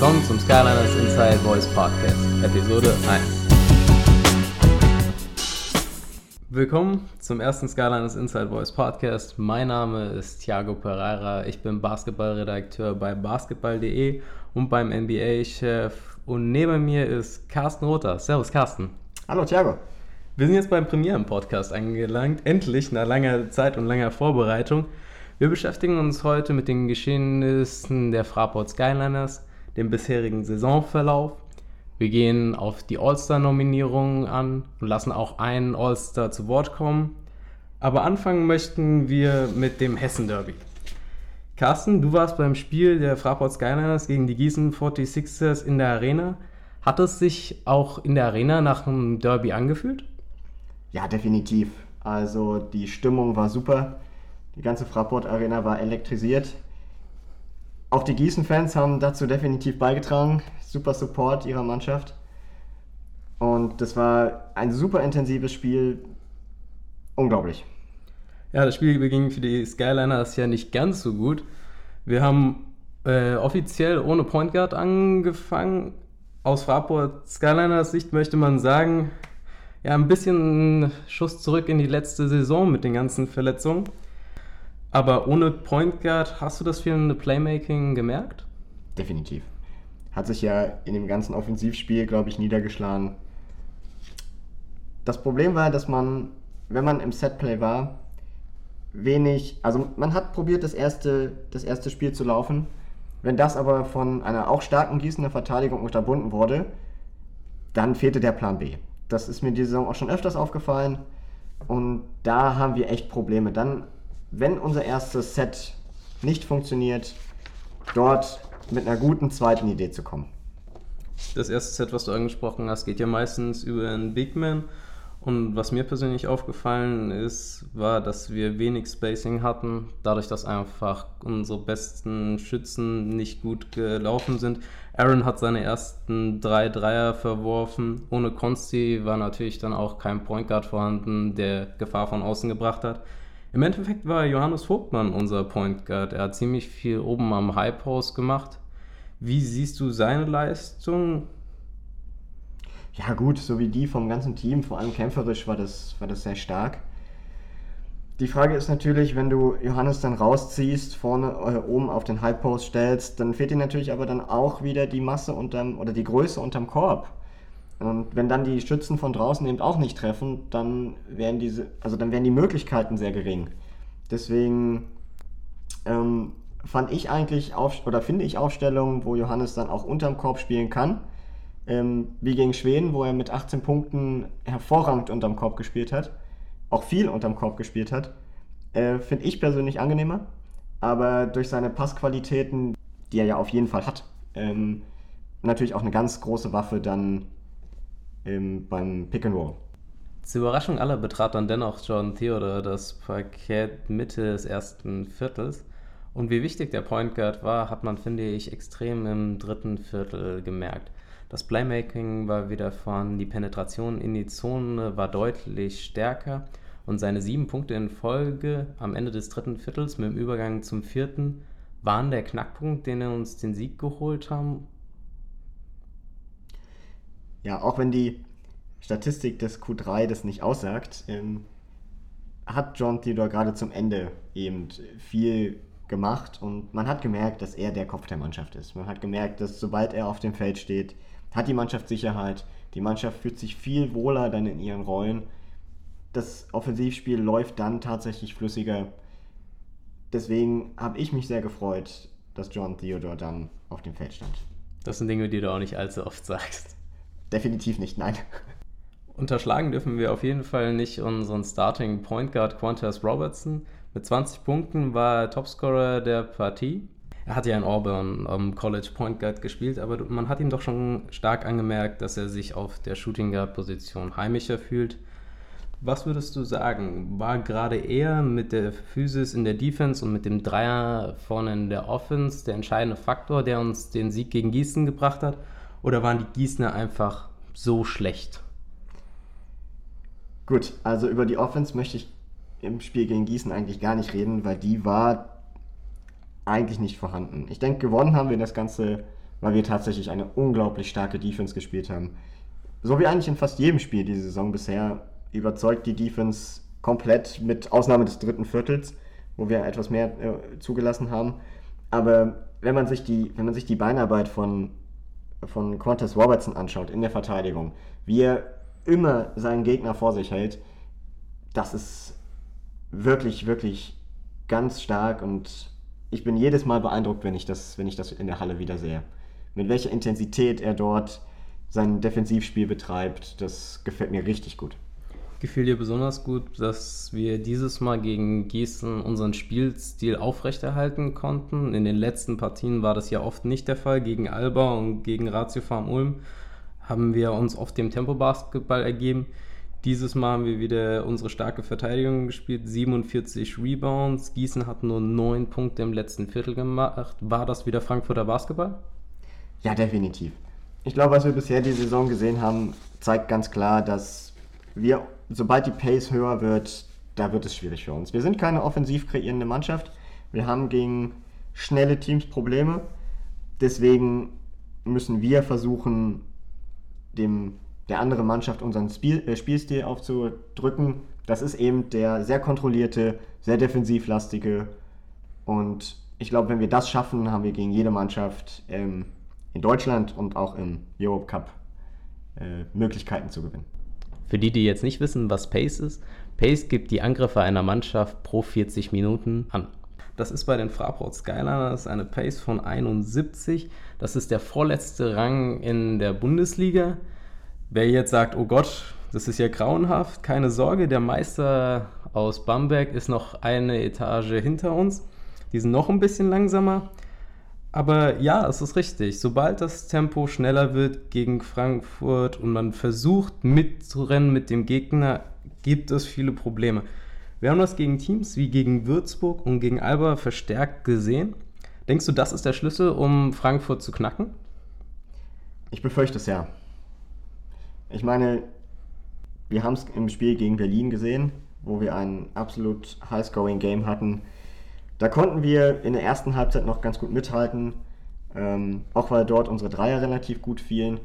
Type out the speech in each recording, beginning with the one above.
Willkommen zum Skyliners Inside Voice Podcast, Episode 1. Willkommen zum ersten Skyliners Inside Voice Podcast. Mein Name ist Thiago Pereira. Ich bin Basketballredakteur bei basketball.de und beim NBA-Chef. Und neben mir ist Carsten Rother. Servus, Carsten. Hallo, Thiago. Wir sind jetzt beim Premieren-Podcast angelangt. Endlich nach langer Zeit und langer Vorbereitung. Wir beschäftigen uns heute mit den Geschehnissen der Fraport Skyliners, dem bisherigen Saisonverlauf. Wir gehen auf die All-Star-Nominierungen an und lassen auch einen All-Star zu Wort kommen. Aber anfangen möchten wir mit dem Hessen-Derby. Carsten, du warst beim Spiel der Fraport Skyliners gegen die Gießen 46ers in der Arena. Hat es sich auch in der Arena nach einem Derby angefühlt? Ja, definitiv. Also die Stimmung war super. Die ganze Fraport Arena war elektrisiert. Auch die Gießen-Fans haben dazu definitiv beigetragen. Super Support ihrer Mannschaft. Und das war ein super intensives Spiel. Unglaublich. Ja, das Spiel beging für die Skyliners ja nicht ganz so gut. Wir haben äh, offiziell ohne Point Guard angefangen. Aus Fraport Skyliners Sicht möchte man sagen, ja, ein bisschen Schuss zurück in die letzte Saison mit den ganzen Verletzungen. Aber ohne Point Guard, hast du das fehlende Playmaking gemerkt? Definitiv. Hat sich ja in dem ganzen Offensivspiel, glaube ich, niedergeschlagen. Das Problem war, dass man, wenn man im Setplay war, wenig, also man hat probiert, das erste, das erste Spiel zu laufen. Wenn das aber von einer auch starken Gießener Verteidigung unterbunden wurde, dann fehlte der Plan B. Das ist mir diese Saison auch schon öfters aufgefallen. Und da haben wir echt Probleme. Dann wenn unser erstes Set nicht funktioniert, dort mit einer guten zweiten Idee zu kommen. Das erste Set, was du angesprochen hast, geht ja meistens über einen Big Man. Und was mir persönlich aufgefallen ist, war, dass wir wenig Spacing hatten, dadurch, dass einfach unsere besten Schützen nicht gut gelaufen sind. Aaron hat seine ersten drei Dreier verworfen. Ohne Consti war natürlich dann auch kein Point Guard vorhanden, der Gefahr von außen gebracht hat. Im Endeffekt war Johannes Vogtmann unser Point Guard. Er hat ziemlich viel oben am High Post gemacht. Wie siehst du seine Leistung? Ja, gut, so wie die vom ganzen Team, vor allem kämpferisch war das, war das sehr stark. Die Frage ist natürlich, wenn du Johannes dann rausziehst, vorne äh, oben auf den High Post stellst, dann fehlt dir natürlich aber dann auch wieder die Masse unterm oder die Größe unterm Korb. Und wenn dann die Schützen von draußen eben auch nicht treffen, dann wären diese, also dann wären die Möglichkeiten sehr gering. Deswegen ähm, fand ich eigentlich auf, oder finde ich Aufstellungen, wo Johannes dann auch unterm Korb spielen kann. Ähm, wie gegen Schweden, wo er mit 18 Punkten hervorragend unterm Korb gespielt hat, auch viel unterm Korb gespielt hat, äh, finde ich persönlich angenehmer. Aber durch seine Passqualitäten, die er ja auf jeden Fall hat, ähm, natürlich auch eine ganz große Waffe dann im, beim Pick and Roll. Zur Überraschung aller betrat dann dennoch John Theodore das Parkett Mitte des ersten Viertels. Und wie wichtig der Point Guard war, hat man, finde ich, extrem im dritten Viertel gemerkt. Das Playmaking war wieder vorhanden, die Penetration in die Zone war deutlich stärker und seine sieben Punkte in Folge am Ende des dritten Viertels mit dem Übergang zum vierten waren der Knackpunkt, den er uns den Sieg geholt haben ja, auch wenn die Statistik des Q3 das nicht aussagt, ähm, hat John Theodore gerade zum Ende eben viel gemacht und man hat gemerkt, dass er der Kopf der Mannschaft ist. Man hat gemerkt, dass sobald er auf dem Feld steht, hat die Mannschaft Sicherheit. Die Mannschaft fühlt sich viel wohler dann in ihren Rollen. Das Offensivspiel läuft dann tatsächlich flüssiger. Deswegen habe ich mich sehr gefreut, dass John Theodore dann auf dem Feld stand. Das sind Dinge, die du auch nicht allzu oft sagst. Definitiv nicht, nein. Unterschlagen dürfen wir auf jeden Fall nicht unseren Starting Point Guard Qantas Robertson. Mit 20 Punkten war er Topscorer der Partie. Er hat ja in Auburn am College Point Guard gespielt, aber man hat ihm doch schon stark angemerkt, dass er sich auf der Shooting Guard Position heimischer fühlt. Was würdest du sagen? War gerade er mit der Physis in der Defense und mit dem Dreier vorne in der Offense der entscheidende Faktor, der uns den Sieg gegen Gießen gebracht hat? Oder waren die Gießener einfach so schlecht? Gut, also über die Offense möchte ich im Spiel gegen Gießen eigentlich gar nicht reden, weil die war eigentlich nicht vorhanden. Ich denke, gewonnen haben wir das Ganze weil wir tatsächlich eine unglaublich starke Defense gespielt haben. So wie eigentlich in fast jedem Spiel diese Saison bisher überzeugt die Defense komplett, mit Ausnahme des dritten Viertels, wo wir etwas mehr äh, zugelassen haben. Aber wenn man sich die, wenn man sich die Beinarbeit von, von Qantas Robertson anschaut in der Verteidigung, wie er immer seinen Gegner vor sich hält, das ist wirklich, wirklich ganz stark und ich bin jedes Mal beeindruckt, wenn ich das, wenn ich das in der Halle wieder sehe. Mit welcher Intensität er dort sein Defensivspiel betreibt, das gefällt mir richtig gut. Gefiel dir besonders gut, dass wir dieses Mal gegen Gießen unseren Spielstil aufrechterhalten konnten. In den letzten Partien war das ja oft nicht der Fall. Gegen Alba und gegen Ratio Farm Ulm haben wir uns oft dem Tempo-Basketball ergeben. Dieses Mal haben wir wieder unsere starke Verteidigung gespielt, 47 Rebounds. Gießen hat nur 9 Punkte im letzten Viertel gemacht. War das wieder Frankfurter Basketball? Ja, definitiv. Ich glaube, was wir bisher die Saison gesehen haben, zeigt ganz klar, dass wir, sobald die Pace höher wird, da wird es schwierig für uns. Wir sind keine offensiv kreierende Mannschaft. Wir haben gegen schnelle Teams Probleme. Deswegen müssen wir versuchen, dem der anderen Mannschaft unseren Spiel, äh, Spielstil aufzudrücken. Das ist eben der sehr kontrollierte, sehr defensivlastige. Und ich glaube, wenn wir das schaffen, haben wir gegen jede Mannschaft ähm, in Deutschland und auch im Europe Cup äh, Möglichkeiten zu gewinnen. Für die, die jetzt nicht wissen, was Pace ist, Pace gibt die Angriffe einer Mannschaft pro 40 Minuten an. Das ist bei den Fraport Skyliners eine Pace von 71. Das ist der vorletzte Rang in der Bundesliga. Wer jetzt sagt, oh Gott, das ist ja grauenhaft, keine Sorge, der Meister aus Bamberg ist noch eine Etage hinter uns. Die sind noch ein bisschen langsamer. Aber ja, es ist richtig. Sobald das Tempo schneller wird gegen Frankfurt und man versucht mitzurennen mit dem Gegner, gibt es viele Probleme. Wir haben das gegen Teams wie gegen Würzburg und gegen Alba verstärkt gesehen. Denkst du, das ist der Schlüssel, um Frankfurt zu knacken? Ich befürchte es ja. Ich meine, wir haben es im Spiel gegen Berlin gesehen, wo wir ein absolut high-scoring-Game hatten. Da konnten wir in der ersten Halbzeit noch ganz gut mithalten, ähm, auch weil dort unsere Dreier relativ gut fielen.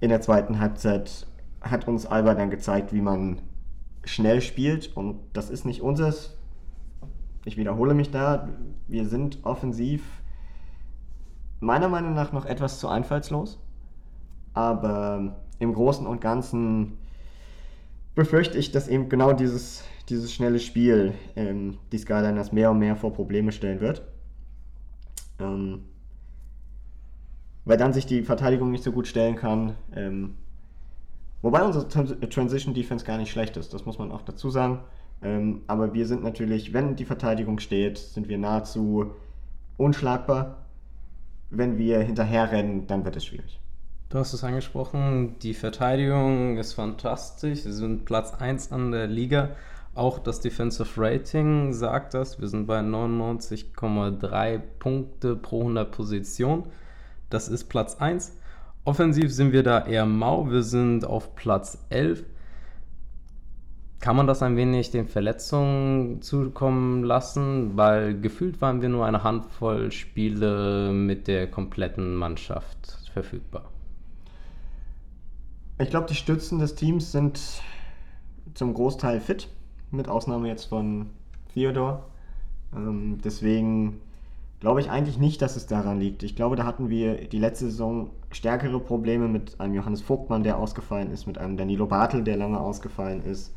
In der zweiten Halbzeit hat uns Alba dann gezeigt, wie man schnell spielt und das ist nicht unseres. Ich wiederhole mich da, wir sind offensiv meiner Meinung nach noch etwas zu einfallslos, aber im Großen und Ganzen befürchte ich, dass eben genau dieses, dieses schnelle Spiel ähm, die Skyliners mehr und mehr vor Probleme stellen wird. Ähm, weil dann sich die Verteidigung nicht so gut stellen kann. Ähm, wobei unsere Transition Defense gar nicht schlecht ist, das muss man auch dazu sagen. Ähm, aber wir sind natürlich, wenn die Verteidigung steht, sind wir nahezu unschlagbar. Wenn wir hinterherrennen, dann wird es schwierig. Du hast es angesprochen, die Verteidigung ist fantastisch. Sie sind Platz 1 an der Liga. Auch das Defensive Rating sagt das. Wir sind bei 99,3 Punkte pro 100 Position. Das ist Platz 1. Offensiv sind wir da eher mau. Wir sind auf Platz 11. Kann man das ein wenig den Verletzungen zukommen lassen? Weil gefühlt waren wir nur eine Handvoll Spiele mit der kompletten Mannschaft verfügbar. Ich glaube, die Stützen des Teams sind zum Großteil fit, mit Ausnahme jetzt von Theodor. Ähm, deswegen glaube ich eigentlich nicht, dass es daran liegt. Ich glaube, da hatten wir die letzte Saison stärkere Probleme mit einem Johannes Vogtmann, der ausgefallen ist, mit einem Danilo Bartel, der lange ausgefallen ist.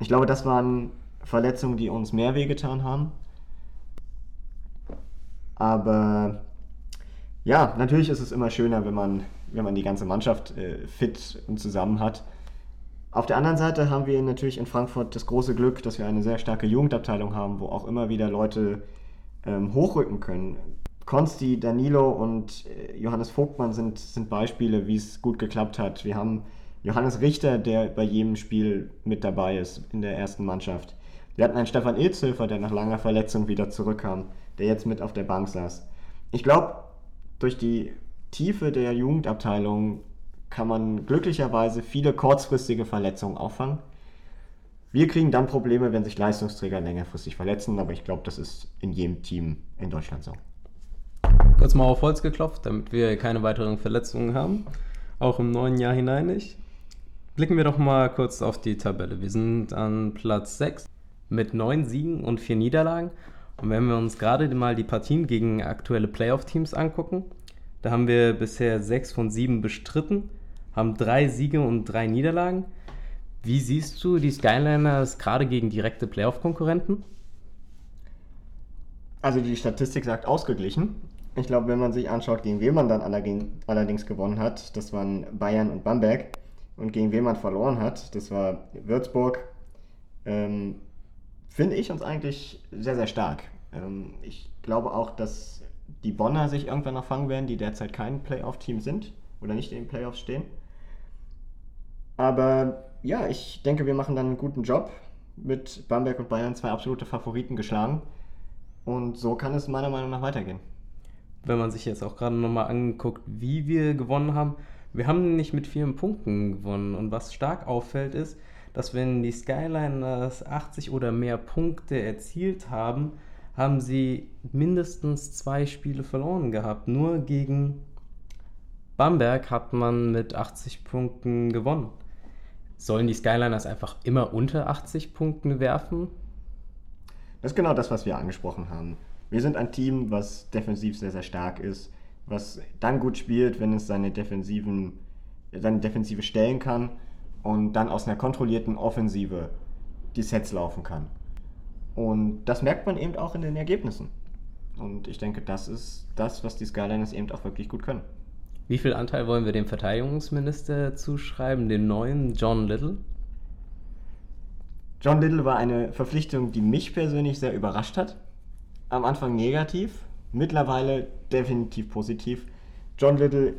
Ich glaube, das waren Verletzungen, die uns mehr wehgetan haben. Aber ja, natürlich ist es immer schöner, wenn man wenn man die ganze Mannschaft äh, fit und zusammen hat. Auf der anderen Seite haben wir natürlich in Frankfurt das große Glück, dass wir eine sehr starke Jugendabteilung haben, wo auch immer wieder Leute ähm, hochrücken können. Konsti, Danilo und äh, Johannes Vogtmann sind, sind Beispiele, wie es gut geklappt hat. Wir haben Johannes Richter, der bei jedem Spiel mit dabei ist in der ersten Mannschaft. Wir hatten einen Stefan Ilzhöfer, der nach langer Verletzung wieder zurückkam, der jetzt mit auf der Bank saß. Ich glaube, durch die Tiefe der Jugendabteilung kann man glücklicherweise viele kurzfristige Verletzungen auffangen. Wir kriegen dann Probleme, wenn sich Leistungsträger längerfristig verletzen, aber ich glaube, das ist in jedem Team in Deutschland so. kurz mal auf Holz geklopft, damit wir keine weiteren Verletzungen haben. Auch im neuen Jahr hinein nicht. Blicken wir doch mal kurz auf die Tabelle. Wir sind an Platz 6 mit 9 Siegen und 4 Niederlagen. Und wenn wir uns gerade mal die Partien gegen aktuelle Playoff-Teams angucken, da haben wir bisher 6 von 7 bestritten, haben 3 Siege und 3 Niederlagen. Wie siehst du die Skyliners gerade gegen direkte Playoff-Konkurrenten? Also die Statistik sagt ausgeglichen. Ich glaube, wenn man sich anschaut, gegen wen man dann allerdings gewonnen hat, das waren Bayern und Bamberg. Und gegen wen man verloren hat, das war Würzburg, ähm, finde ich uns eigentlich sehr, sehr stark. Ähm, ich glaube auch, dass die Bonner sich irgendwann noch fangen werden, die derzeit kein Playoff-Team sind oder nicht in den Playoffs stehen. Aber ja, ich denke, wir machen dann einen guten Job mit Bamberg und Bayern zwei absolute Favoriten geschlagen. Und so kann es meiner Meinung nach weitergehen. Wenn man sich jetzt auch gerade nochmal anguckt, wie wir gewonnen haben, wir haben nicht mit vielen Punkten gewonnen. Und was stark auffällt, ist, dass wenn die Skyliners 80 oder mehr Punkte erzielt haben, haben sie mindestens zwei Spiele verloren gehabt. Nur gegen Bamberg hat man mit 80 Punkten gewonnen. Sollen die Skyliners einfach immer unter 80 Punkten werfen? Das ist genau das, was wir angesprochen haben. Wir sind ein Team, was defensiv sehr, sehr stark ist, was dann gut spielt, wenn es seine, defensiven, seine Defensive stellen kann und dann aus einer kontrollierten Offensive die Sets laufen kann. Und das merkt man eben auch in den Ergebnissen. Und ich denke, das ist das, was die Skyliners eben auch wirklich gut können. Wie viel Anteil wollen wir dem Verteidigungsminister zuschreiben, dem neuen John Little? John Little war eine Verpflichtung, die mich persönlich sehr überrascht hat. Am Anfang negativ, mittlerweile definitiv positiv. John Little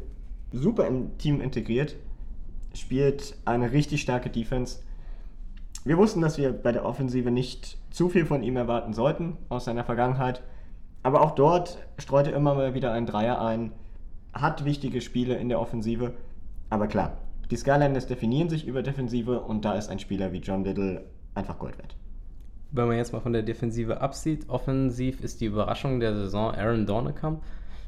super im Team integriert, spielt eine richtig starke Defense. Wir wussten, dass wir bei der Offensive nicht zu viel von ihm erwarten sollten aus seiner Vergangenheit. Aber auch dort streute immer mal wieder ein Dreier ein, hat wichtige Spiele in der Offensive. Aber klar, die Skylanders definieren sich über Defensive und da ist ein Spieler wie John Little einfach Gold wert. Wenn man jetzt mal von der Defensive absieht, offensiv ist die Überraschung der Saison Aaron Dornekamp.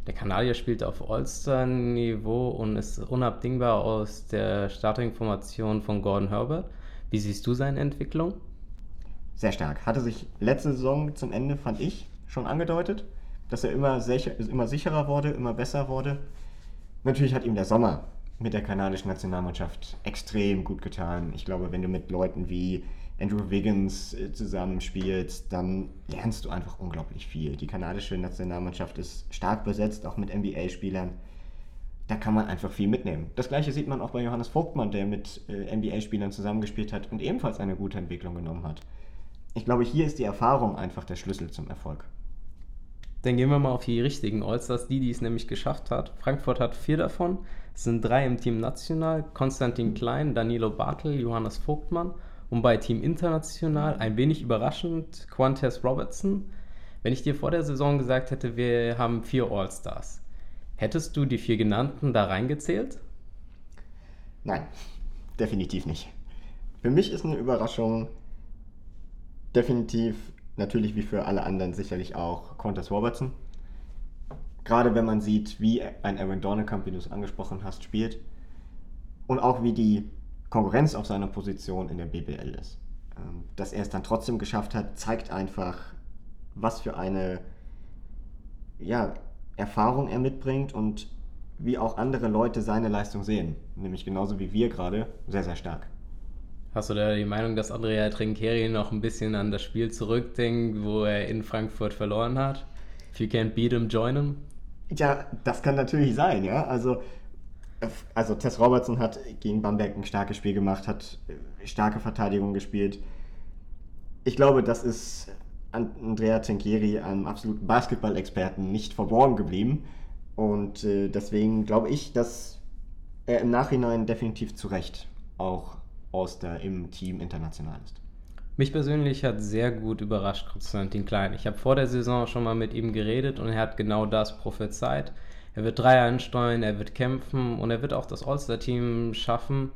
Der Kanadier spielt auf All-Star-Niveau und ist unabdingbar aus der Starting-Formation von Gordon Herbert. Wie siehst du seine Entwicklung? Sehr stark. Hatte sich letzte Saison zum Ende, fand ich, schon angedeutet dass er immer, sicher, immer sicherer wurde, immer besser wurde. Natürlich hat ihm der Sommer mit der kanadischen Nationalmannschaft extrem gut getan. Ich glaube, wenn du mit Leuten wie Andrew Wiggins äh, zusammenspielst, dann lernst du einfach unglaublich viel. Die kanadische Nationalmannschaft ist stark besetzt, auch mit NBA-Spielern. Da kann man einfach viel mitnehmen. Das gleiche sieht man auch bei Johannes Vogtmann, der mit äh, NBA-Spielern zusammengespielt hat und ebenfalls eine gute Entwicklung genommen hat. Ich glaube, hier ist die Erfahrung einfach der Schlüssel zum Erfolg. Dann gehen wir mal auf die richtigen Allstars, die, die es nämlich geschafft hat. Frankfurt hat vier davon. Es sind drei im Team National: Konstantin Klein, Danilo Bartel, Johannes Vogtmann. Und bei Team International, ein wenig überraschend, Quantes Robertson. Wenn ich dir vor der Saison gesagt hätte, wir haben vier Allstars, hättest du die vier genannten da reingezählt? Nein, definitiv nicht. Für mich ist eine Überraschung definitiv natürlich wie für alle anderen sicherlich auch Qantas Robertson. Gerade wenn man sieht, wie ein Aaron Dornekamp, wie du es angesprochen hast, spielt und auch wie die Konkurrenz auf seiner Position in der BBL ist. Ähm, dass er es dann trotzdem geschafft hat, zeigt einfach, was für eine ja, Erfahrung er mitbringt und wie auch andere Leute seine Leistung sehen. Nämlich genauso wie wir gerade, sehr, sehr stark. Hast du da die Meinung, dass Andrea Trincheri noch ein bisschen an das Spiel zurückdenkt, wo er in Frankfurt verloren hat? If you can't beat him, join him? Ja, das kann natürlich sein, ja. Also, also Tess Robertson hat gegen Bamberg ein starkes Spiel gemacht, hat starke Verteidigung gespielt. Ich glaube, das ist Andrea Trincheri, einem absoluten Basketball-Experten, nicht verborgen geblieben. Und äh, deswegen glaube ich, dass er im Nachhinein definitiv zu Recht auch Oster im Team international ist. Mich persönlich hat sehr gut überrascht Konstantin Klein. Ich habe vor der Saison schon mal mit ihm geredet und er hat genau das prophezeit. Er wird drei ansteuern, er wird kämpfen und er wird auch das All-Star-Team schaffen.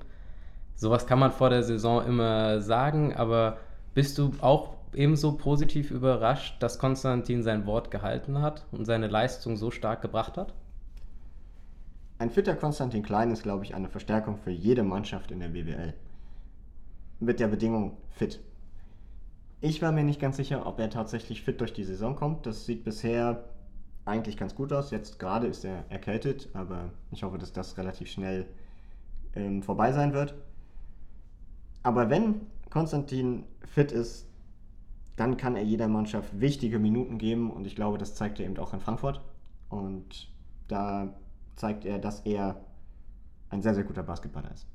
Sowas kann man vor der Saison immer sagen, aber bist du auch ebenso positiv überrascht, dass Konstantin sein Wort gehalten hat und seine Leistung so stark gebracht hat? Ein fitter Konstantin Klein ist, glaube ich, eine Verstärkung für jede Mannschaft in der BWL. Mit der Bedingung fit. Ich war mir nicht ganz sicher, ob er tatsächlich fit durch die Saison kommt. Das sieht bisher eigentlich ganz gut aus. Jetzt gerade ist er erkältet, aber ich hoffe, dass das relativ schnell ähm, vorbei sein wird. Aber wenn Konstantin fit ist, dann kann er jeder Mannschaft wichtige Minuten geben und ich glaube, das zeigt er eben auch in Frankfurt. Und da zeigt er, dass er ein sehr, sehr guter Basketballer ist.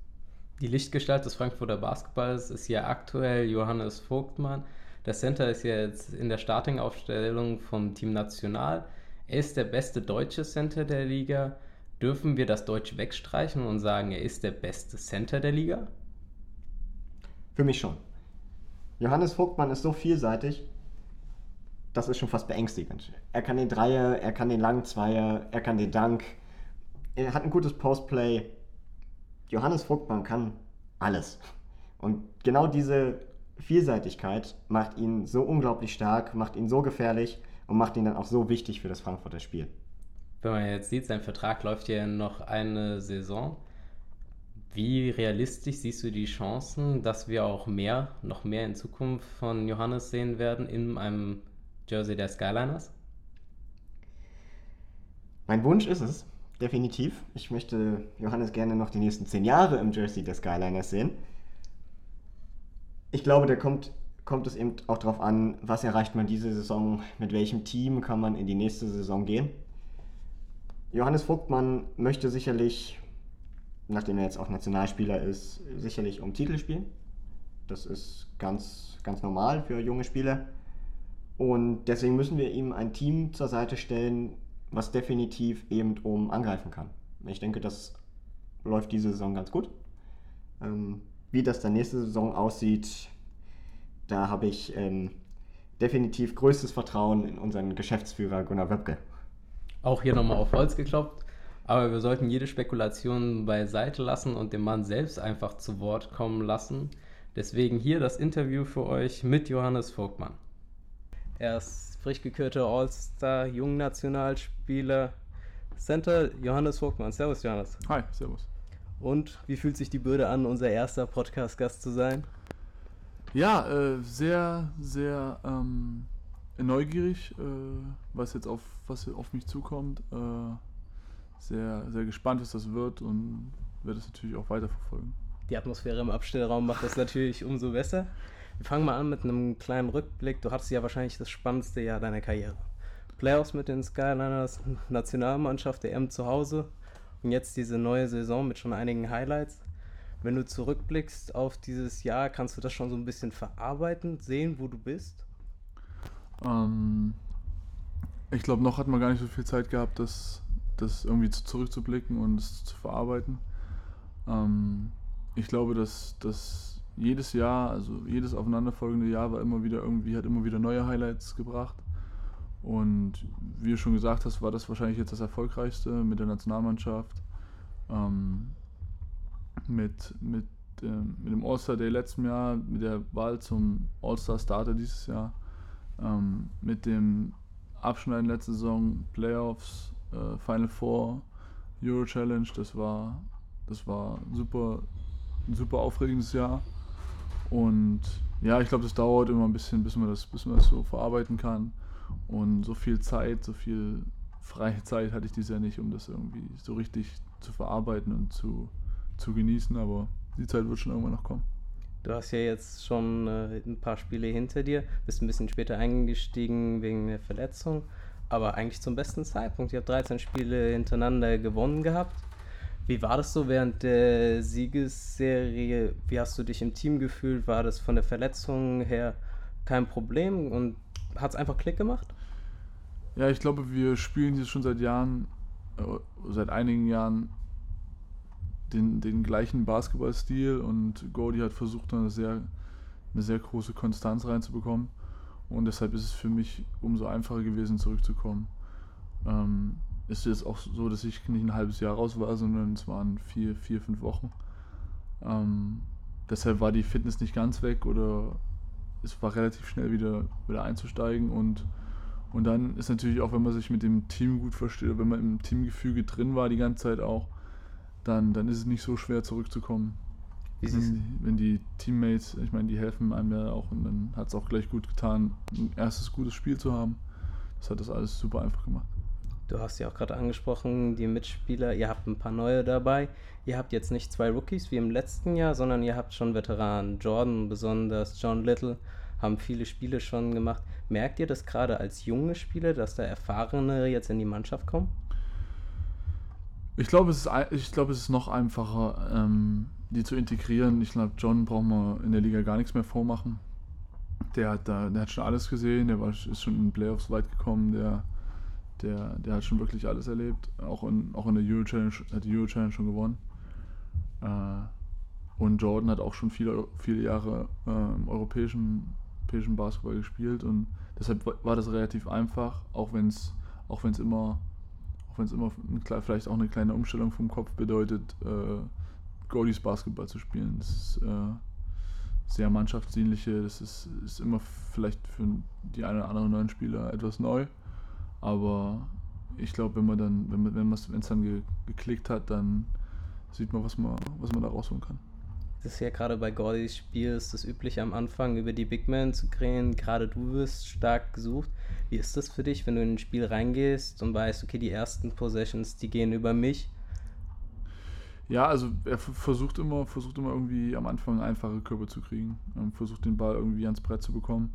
Die Lichtgestalt des Frankfurter Basketballs ist ja aktuell Johannes Vogtmann. Der Center ist jetzt in der Starting-Aufstellung vom Team National. Er ist der beste deutsche Center der Liga. Dürfen wir das Deutsch wegstreichen und sagen, er ist der beste Center der Liga? Für mich schon. Johannes Vogtmann ist so vielseitig, das ist schon fast beängstigend. Er kann den Dreier, er kann den langen Zweier, er kann den Dank, er hat ein gutes Postplay. Johannes Vogtmann kann alles. Und genau diese Vielseitigkeit macht ihn so unglaublich stark, macht ihn so gefährlich und macht ihn dann auch so wichtig für das Frankfurter Spiel. Wenn man jetzt sieht, sein Vertrag läuft ja noch eine Saison. Wie realistisch siehst du die Chancen, dass wir auch mehr, noch mehr in Zukunft von Johannes sehen werden in einem Jersey der Skyliners? Mein Wunsch ist es, definitiv. Ich möchte Johannes gerne noch die nächsten zehn Jahre im Jersey der Skyliners sehen. Ich glaube, da kommt, kommt es eben auch darauf an, was erreicht man diese Saison, mit welchem Team kann man in die nächste Saison gehen. Johannes Vogtmann möchte sicherlich nachdem er jetzt auch Nationalspieler ist, sicherlich um Titel spielen. Das ist ganz, ganz normal für junge Spieler. Und deswegen müssen wir ihm ein Team zur Seite stellen, was definitiv eben um angreifen kann. Ich denke, das läuft diese Saison ganz gut. Ähm, wie das dann nächste Saison aussieht, da habe ich ähm, definitiv größtes Vertrauen in unseren Geschäftsführer Gunnar Wöbke. Auch hier nochmal auf Holz geklopft. Aber wir sollten jede Spekulation beiseite lassen und den Mann selbst einfach zu Wort kommen lassen. Deswegen hier das Interview für euch mit Johannes Vogtmann. Er ist frisch gekürter All-Star, Jungnationalspieler, Center Johannes Vogtmann. Servus, Johannes. Hi, servus. Und wie fühlt sich die Bürde an, unser erster Podcast-Gast zu sein? Ja, äh, sehr, sehr ähm, neugierig, äh, was jetzt auf, was auf mich zukommt. Äh, sehr, sehr gespannt, was das wird und werde es natürlich auch weiterverfolgen. Die Atmosphäre im Abstellraum macht das natürlich umso besser. Wir fangen mal an mit einem kleinen Rückblick. Du hattest ja wahrscheinlich das spannendste Jahr deiner Karriere. Playoffs mit den Skyliners, Nationalmannschaft, EM zu Hause und jetzt diese neue Saison mit schon einigen Highlights. Wenn du zurückblickst auf dieses Jahr, kannst du das schon so ein bisschen verarbeiten, sehen, wo du bist? Ähm, ich glaube, noch hat man gar nicht so viel Zeit gehabt, das das irgendwie zurückzublicken und es zu verarbeiten. Ähm, ich glaube, dass, dass jedes Jahr, also jedes aufeinanderfolgende Jahr war immer wieder irgendwie, hat immer wieder neue Highlights gebracht. Und wie du schon gesagt hast, war das wahrscheinlich jetzt das erfolgreichste mit der Nationalmannschaft. Ähm, mit, mit, äh, mit dem All-Star Day letzten Jahr, mit der Wahl zum All-Star Starter dieses Jahr, ähm, mit dem Abschneiden letzte Saison, Playoffs, äh, Final Four, Euro Challenge, das war, das war super, ein super aufregendes Jahr. Und ja, ich glaube, das dauert immer ein bisschen, bis man das, bis man das so verarbeiten kann. Und so viel Zeit, so viel freie Zeit hatte ich dieses Jahr nicht, um das irgendwie so richtig zu verarbeiten und zu, zu genießen. Aber die Zeit wird schon irgendwann noch kommen. Du hast ja jetzt schon äh, ein paar Spiele hinter dir, bist ein bisschen später eingestiegen wegen der Verletzung aber eigentlich zum besten Zeitpunkt. Ihr habt 13 Spiele hintereinander gewonnen gehabt. Wie war das so während der Siegesserie? Wie hast du dich im Team gefühlt? War das von der Verletzung her kein Problem und hat es einfach Klick gemacht? Ja, ich glaube, wir spielen jetzt schon seit Jahren, äh, seit einigen Jahren den, den gleichen Basketballstil und Gordy hat versucht, eine sehr, eine sehr große Konstanz reinzubekommen. Und deshalb ist es für mich umso einfacher gewesen, zurückzukommen. Ähm, ist jetzt auch so, dass ich nicht ein halbes Jahr raus war, sondern es waren vier, vier fünf Wochen. Ähm, deshalb war die Fitness nicht ganz weg oder es war relativ schnell wieder, wieder einzusteigen und, und dann ist natürlich auch, wenn man sich mit dem Team gut versteht, wenn man im Teamgefüge drin war die ganze Zeit auch, dann, dann ist es nicht so schwer zurückzukommen. Wenn wenn die Teammates, ich meine, die helfen einem ja auch und dann hat es auch gleich gut getan, ein erstes gutes Spiel zu haben. Das hat das alles super einfach gemacht. Du hast ja auch gerade angesprochen, die Mitspieler, ihr habt ein paar neue dabei. Ihr habt jetzt nicht zwei Rookies wie im letzten Jahr, sondern ihr habt schon Veteranen. Jordan, besonders John Little, haben viele Spiele schon gemacht. Merkt ihr das gerade als junge Spieler, dass da Erfahrene jetzt in die Mannschaft kommen? Ich glaube, es ist, es ist noch einfacher, ähm, die zu integrieren. Ich glaube, John braucht man in der Liga gar nichts mehr vormachen. Der hat, da, der hat schon alles gesehen, der war, ist schon in den Playoffs weit gekommen, der, der, der hat schon wirklich alles erlebt. Auch in, auch in der Euro Challenge, hat die Euro Challenge schon gewonnen. Äh, und Jordan hat auch schon viele, viele Jahre äh, im europäischen, europäischen Basketball gespielt und deshalb wa- war das relativ einfach, auch wenn es auch wenn's immer auch wenn es immer vielleicht auch eine kleine Umstellung vom Kopf bedeutet, äh, Goldies Basketball zu spielen. Das ist äh, sehr mannschaftsdienliche, das ist, ist immer vielleicht für die einen oder anderen neuen Spieler etwas neu. Aber ich glaube, wenn man dann, wenn man, wenn es dann ge, geklickt hat, dann sieht man, was man, was man da rausholen kann. Das ist ja gerade bei Gordys Spiel ist das üblich am Anfang über die Big Men zu reden. Gerade du wirst stark gesucht. Wie ist das für dich, wenn du in ein Spiel reingehst und weißt, okay, die ersten Possessions, die gehen über mich? Ja, also er versucht immer, versucht immer irgendwie am Anfang einfache Körbe zu kriegen. Ähm, versucht den Ball irgendwie ans Brett zu bekommen.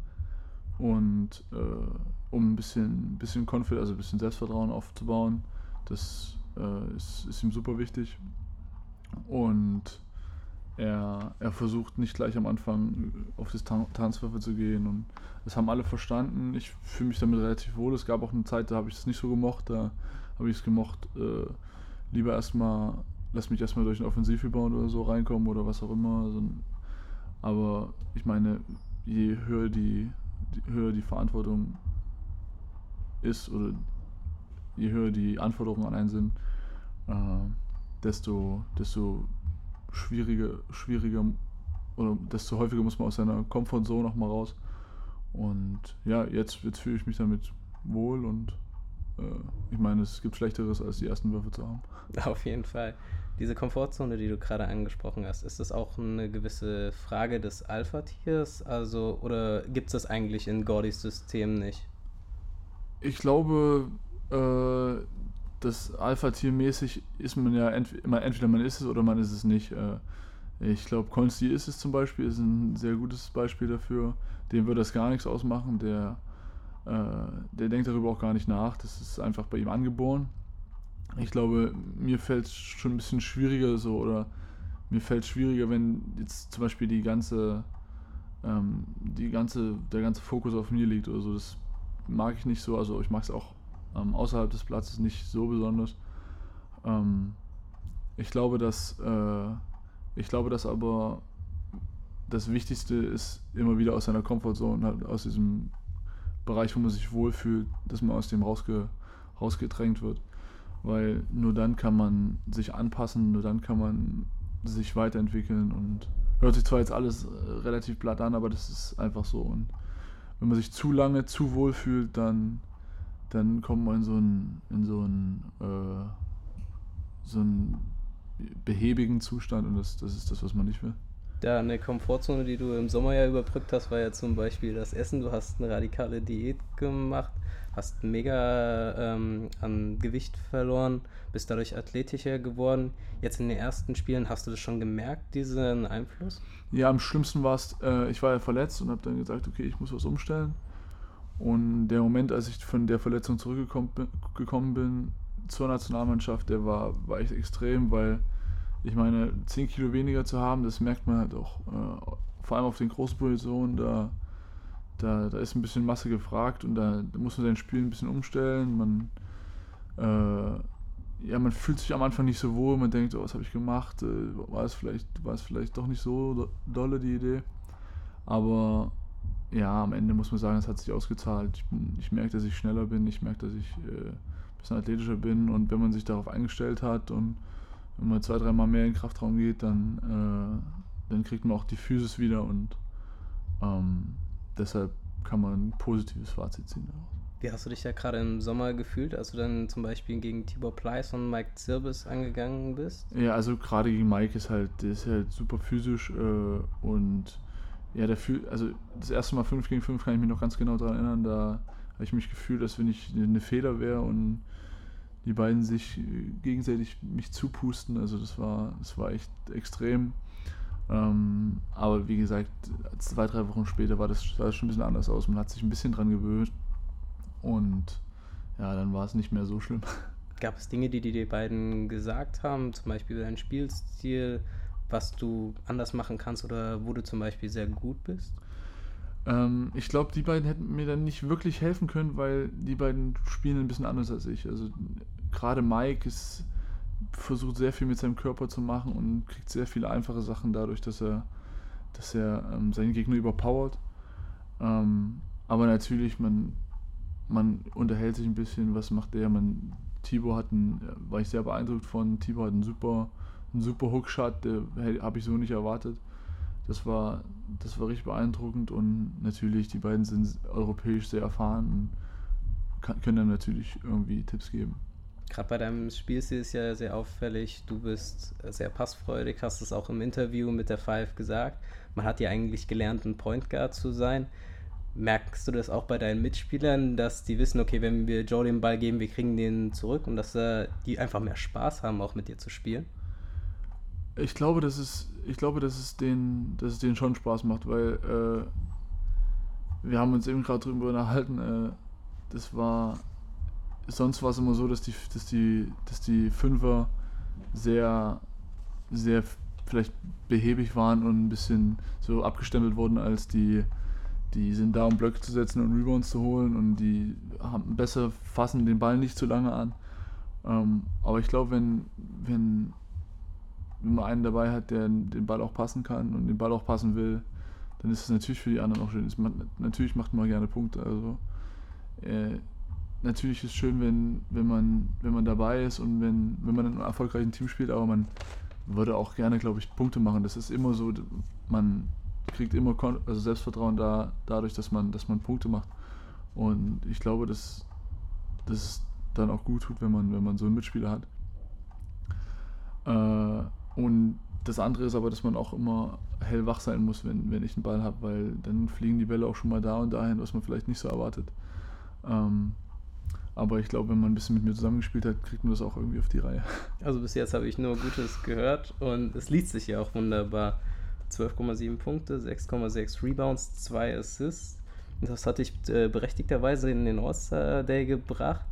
Und äh, um ein bisschen, bisschen Confidence, also ein bisschen Selbstvertrauen aufzubauen, das äh, ist, ist ihm super wichtig. Und er, er versucht nicht gleich am Anfang auf Distanz- Tanzwürfe zu gehen. Und das haben alle verstanden. Ich fühle mich damit relativ wohl. Es gab auch eine Zeit, da habe ich es nicht so gemocht. Da habe ich es gemocht, äh, lieber erstmal, lass mich erstmal durch einen Offensivrebound oder so reinkommen oder was auch immer. Also, aber ich meine, je höher die, die höher die Verantwortung ist oder je höher die Anforderungen an einen sind, äh, desto, desto schwieriger, schwieriger oder desto häufiger muss man aus seiner Comfortzone noch mal raus. Und ja, jetzt, jetzt fühle ich mich damit wohl und äh, ich meine, es gibt Schlechteres, als die ersten Würfe zu haben. Auf jeden Fall. Diese Komfortzone, die du gerade angesprochen hast, ist das auch eine gewisse Frage des Alpha-Tiers? Also, oder gibt es das eigentlich in Gordys System nicht? Ich glaube, äh, das Alpha-Tier-mäßig ist man ja ent immer entweder man ist es oder man ist es nicht. Äh, ich glaube, Consti ist es zum Beispiel, ist ein sehr gutes Beispiel dafür. Dem würde das gar nichts ausmachen. Der, äh, der denkt darüber auch gar nicht nach. Das ist einfach bei ihm angeboren. Ich glaube, mir fällt es schon ein bisschen schwieriger so oder mir fällt es schwieriger, wenn jetzt zum Beispiel die ganze, ähm, die ganze, der ganze Fokus auf mir liegt oder so. Das mag ich nicht so. Also ich mag es auch ähm, außerhalb des Platzes nicht so besonders. Ähm, ich glaube, dass äh, ich glaube, dass aber das Wichtigste ist, immer wieder aus seiner Komfortzone, halt aus diesem Bereich, wo man sich wohlfühlt, dass man aus dem rausge rausgedrängt wird. Weil nur dann kann man sich anpassen, nur dann kann man sich weiterentwickeln und hört sich zwar jetzt alles äh, relativ platt an, aber das ist einfach so. Und wenn man sich zu lange zu wohl fühlt, dann, dann kommt man in so einen, in so einen, äh, so einen behäbigen Zustand und das, das ist das, was man nicht will. Da eine Komfortzone, die du im Sommer ja überbrückt hast, war ja zum Beispiel das Essen. Du hast eine radikale Diät gemacht, hast mega ähm, an Gewicht verloren, bist dadurch athletischer geworden. Jetzt in den ersten Spielen hast du das schon gemerkt, diesen Einfluss? Ja, am schlimmsten war es, äh, ich war ja verletzt und habe dann gesagt, okay, ich muss was umstellen. Und der Moment, als ich von der Verletzung zurückgekommen bin, gekommen bin zur Nationalmannschaft, der war, war echt extrem, weil ich meine, 10 Kilo weniger zu haben, das merkt man halt auch, äh, vor allem auf den großen Positionen, da, da, da ist ein bisschen Masse gefragt und da, da muss man sein Spiel ein bisschen umstellen. Man, äh, ja, man fühlt sich am Anfang nicht so wohl, man denkt, oh, was habe ich gemacht, äh, war, es vielleicht, war es vielleicht doch nicht so do- dolle die Idee. Aber ja, am Ende muss man sagen, es hat sich ausgezahlt. Ich, ich merke, dass ich schneller bin, ich merke, dass ich äh, ein bisschen athletischer bin und wenn man sich darauf eingestellt hat und wenn man zwei, dreimal mehr in den Kraftraum geht, dann, äh, dann kriegt man auch die Physis wieder und ähm, deshalb kann man ein positives Fazit ziehen. Wie hast du dich da gerade im Sommer gefühlt, als du dann zum Beispiel gegen Tibor Pleiss und Mike Zirbis angegangen bist? Ja, also gerade gegen Mike ist halt, der ist halt super physisch äh, und ja, der fühlt, also das erste Mal 5 gegen 5 kann ich mich noch ganz genau daran erinnern, da habe ich mich gefühlt, als wenn ich eine Feder wäre und die beiden sich gegenseitig mich zupusten. Also das war, das war echt extrem. Ähm, aber wie gesagt, zwei, drei Wochen später war das, sah das schon ein bisschen anders aus. Man hat sich ein bisschen dran gewöhnt. Und ja, dann war es nicht mehr so schlimm. Gab es Dinge, die, die beiden gesagt haben, zum Beispiel dein Spielstil, was du anders machen kannst oder wo du zum Beispiel sehr gut bist? Ähm, ich glaube, die beiden hätten mir dann nicht wirklich helfen können, weil die beiden spielen ein bisschen anders als ich. Also gerade Mike ist, versucht sehr viel mit seinem Körper zu machen und kriegt sehr viele einfache Sachen dadurch, dass er, dass er ähm, seinen Gegner überpowert. Ähm, aber natürlich, man man unterhält sich ein bisschen, was macht der. Man, Tibor hat einen, war ich sehr beeindruckt von, Tibor hat einen super, einen super Hookshot, der habe ich so nicht erwartet. Das war, das war richtig beeindruckend und natürlich, die beiden sind europäisch sehr erfahren und kann, können dann natürlich irgendwie Tipps geben. Gerade bei deinem Spielstil ist ja sehr auffällig, du bist sehr passfreudig, hast es auch im Interview mit der Five gesagt. Man hat ja eigentlich gelernt, ein Point Guard zu sein. Merkst du das auch bei deinen Mitspielern, dass die wissen, okay, wenn wir Joe den Ball geben, wir kriegen den zurück und dass äh, die einfach mehr Spaß haben, auch mit dir zu spielen? Ich glaube, dass es, ich glaube, dass es denen, dass es denen schon Spaß macht, weil äh, wir haben uns eben gerade drüber unterhalten. Äh, das war sonst war es immer so, dass die, dass die, dass die Fünfer sehr, sehr vielleicht behäbig waren und ein bisschen so abgestempelt wurden als die die sind da, um Blöcke zu setzen und Rebounds zu holen und die haben besser fassen den Ball nicht zu lange an. Ähm, aber ich glaube, wenn, wenn, wenn man einen dabei hat, der den Ball auch passen kann und den Ball auch passen will, dann ist es natürlich für die anderen auch schön. Es, man, natürlich macht man gerne Punkte. Also äh, natürlich ist es schön, wenn, wenn, man, wenn man dabei ist und wenn, wenn man in einem erfolgreichen Team spielt, aber man würde auch gerne, glaube ich, Punkte machen. Das ist immer so, man kriegt immer also Selbstvertrauen da, dadurch, dass man, dass man Punkte macht. Und ich glaube, dass das dann auch gut tut, wenn man, wenn man so einen Mitspieler hat. Äh, und das andere ist aber, dass man auch immer hellwach sein muss, wenn, wenn ich einen Ball habe, weil dann fliegen die Bälle auch schon mal da und dahin, was man vielleicht nicht so erwartet. Ähm, aber ich glaube, wenn man ein bisschen mit mir zusammengespielt hat, kriegt man das auch irgendwie auf die Reihe. Also bis jetzt habe ich nur Gutes gehört und es liest sich ja auch wunderbar. 12,7 Punkte, 6,6 Rebounds, 2 Assists. Das hatte ich äh, berechtigterweise in den All-Star Day gebracht.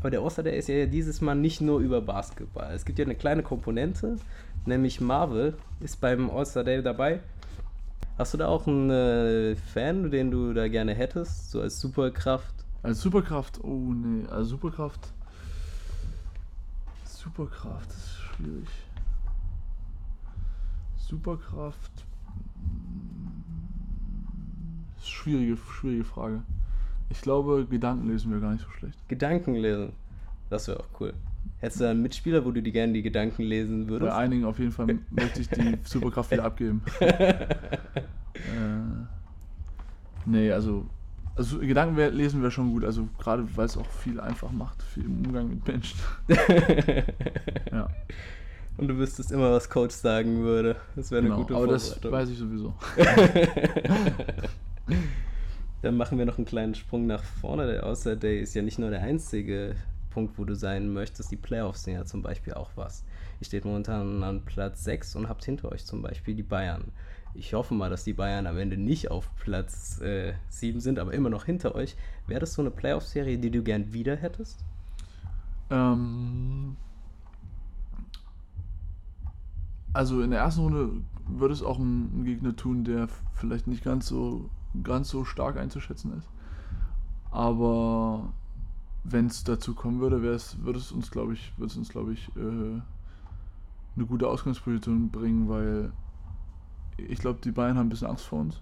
Aber der All-Star Day ist ja dieses Mal nicht nur über Basketball. Es gibt ja eine kleine Komponente, nämlich Marvel ist beim All-Star Day dabei. Hast du da auch einen äh, Fan, den du da gerne hättest, so als Superkraft? Als Superkraft? Oh nee, als Superkraft. Superkraft, das ist schwierig. Superkraft. Schwierige, schwierige Frage. Ich glaube, Gedanken lesen wäre gar nicht so schlecht. Gedanken lesen? Das wäre auch cool. Hättest du einen Mitspieler, wo du die gerne die Gedanken lesen würdest? Bei einigen auf jeden Fall möchte ich die Superkraft wieder abgeben. äh, nee, also, also Gedanken lesen wäre schon gut. Also gerade weil es auch viel einfach macht, viel im Umgang mit Menschen. ja. Und du wüsstest immer, was Coach sagen würde. Das wäre eine genau, gute aber das weiß ich sowieso. Dann machen wir noch einen kleinen Sprung nach vorne. Der Außer Day ist ja nicht nur der einzige Punkt, wo du sein möchtest. Die Playoffs sind ja zum Beispiel auch was. Ihr steht momentan an Platz 6 und habt hinter euch zum Beispiel die Bayern. Ich hoffe mal, dass die Bayern am Ende nicht auf Platz äh, 7 sind, aber immer noch hinter euch. Wäre das so eine Playoff-Serie, die du gern wieder hättest? Ähm, also in der ersten Runde würde es auch ein, Gegner tun, der vielleicht nicht ganz so, ganz so stark einzuschätzen ist. Aber wenn es dazu kommen würde, würde es uns, glaube ich, würde es uns, glaube ich, äh, eine gute Ausgangsposition bringen, weil ich glaube, die Bayern haben ein bisschen Angst vor uns.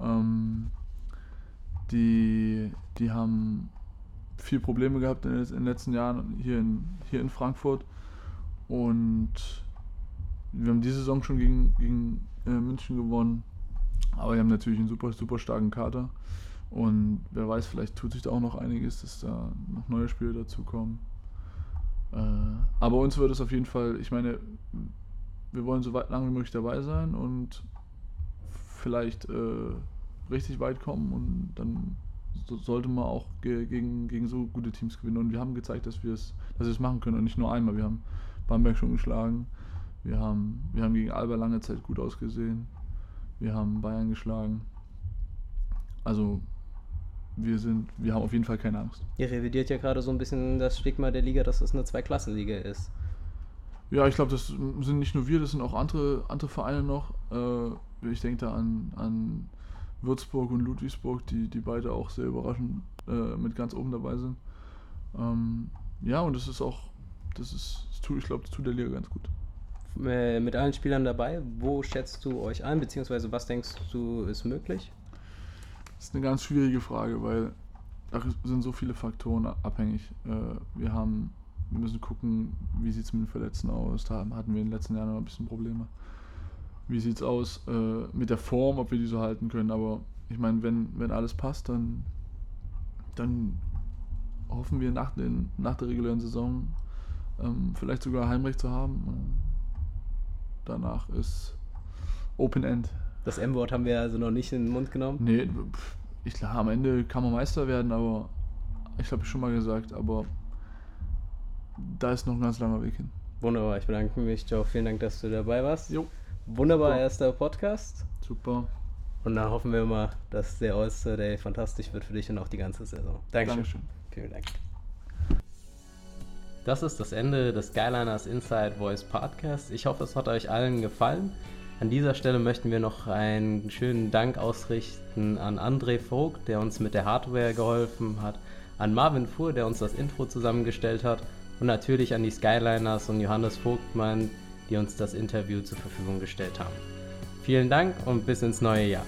Ähm, die, die haben viel Probleme gehabt in, den letzten Jahren hier in, hier in Frankfurt und wir haben diese Saison schon gegen, gegen äh, München gewonnen. Aber wir haben natürlich einen super, super starken Kader. Und wer weiß, vielleicht tut sich da auch noch einiges, dass da noch neue Spiele dazukommen. Äh, aber uns wird es auf jeden Fall, ich meine, wir wollen so weit, lange wie möglich dabei sein und vielleicht äh, richtig weit kommen und dann so, sollte man auch ge gegen, gegen so gute Teams gewinnen. Und wir haben gezeigt, dass wir es dass wir es machen können und nicht nur einmal. Wir haben Bamberg schon geschlagen, wir haben, wir haben gegen Alba lange Zeit gut ausgesehen, wir haben Bayern geschlagen. Also wir sind, wir haben auf jeden Fall keine Angst. Ihr revidiert ja gerade so ein bisschen das Stigma der Liga, dass es eine Zweiklassenliga ist. Ja, ich glaube, das sind nicht nur wir, das sind auch andere, andere Vereine noch. Äh, ich denke da an, an Würzburg und Ludwigsburg, die, die beide auch sehr überraschend äh, mit ganz oben dabei sind. Ähm, ja, und das ist auch, das ist, das tut, ich glaube, das tut der Liga ganz gut. Äh, mit allen Spielern dabei, wo schätzt du euch ein, beziehungsweise was denkst du ist möglich? Das ist eine ganz schwierige Frage, weil da sind so viele Faktoren abhängig. Äh, wir haben, wir müssen gucken, wie sieht es mit den Verletzten aus. Da hatten wir in den letzten Jahren noch ein bisschen Probleme. Wie sieht es aus äh, mit der Form, ob wir die so halten können. Aber ich meine, wenn, wenn alles passt, dann, dann hoffen wir nach, den, nach der regulären Saison ähm, vielleicht sogar Heimrecht zu haben. Danach ist Open End. Das M-Wort haben wir also noch nicht in den Mund genommen? Nee, ich glaube, am Ende kann man Meister werden, aber ich habe schon mal gesagt, aber da ist noch ein ganz langer Weg hin. Wunderbar, ich bedanke mich, Joe. Vielen Dank, dass du dabei warst. Jo. Wunderbar, Super. erster Podcast. Super. Und dann hoffen wir mal, dass der All-Star Day fantastisch wird für dich und auch die ganze Saison. Dankeschön. Dankeschön. Vielen Dank. Das ist das Ende des Skyliners Inside Voice Podcast. Ich hoffe, es hat euch allen gefallen. An dieser Stelle möchten wir noch einen schönen Dank ausrichten an André Vogt, der uns mit der Hardware geholfen hat, an Marvin Fuhr, der uns das Intro zusammengestellt hat und natürlich an die Skyliners und Johannes Vogtmann, die uns das Interview zur Verfügung gestellt haben. Vielen Dank und bis ins neue Jahr.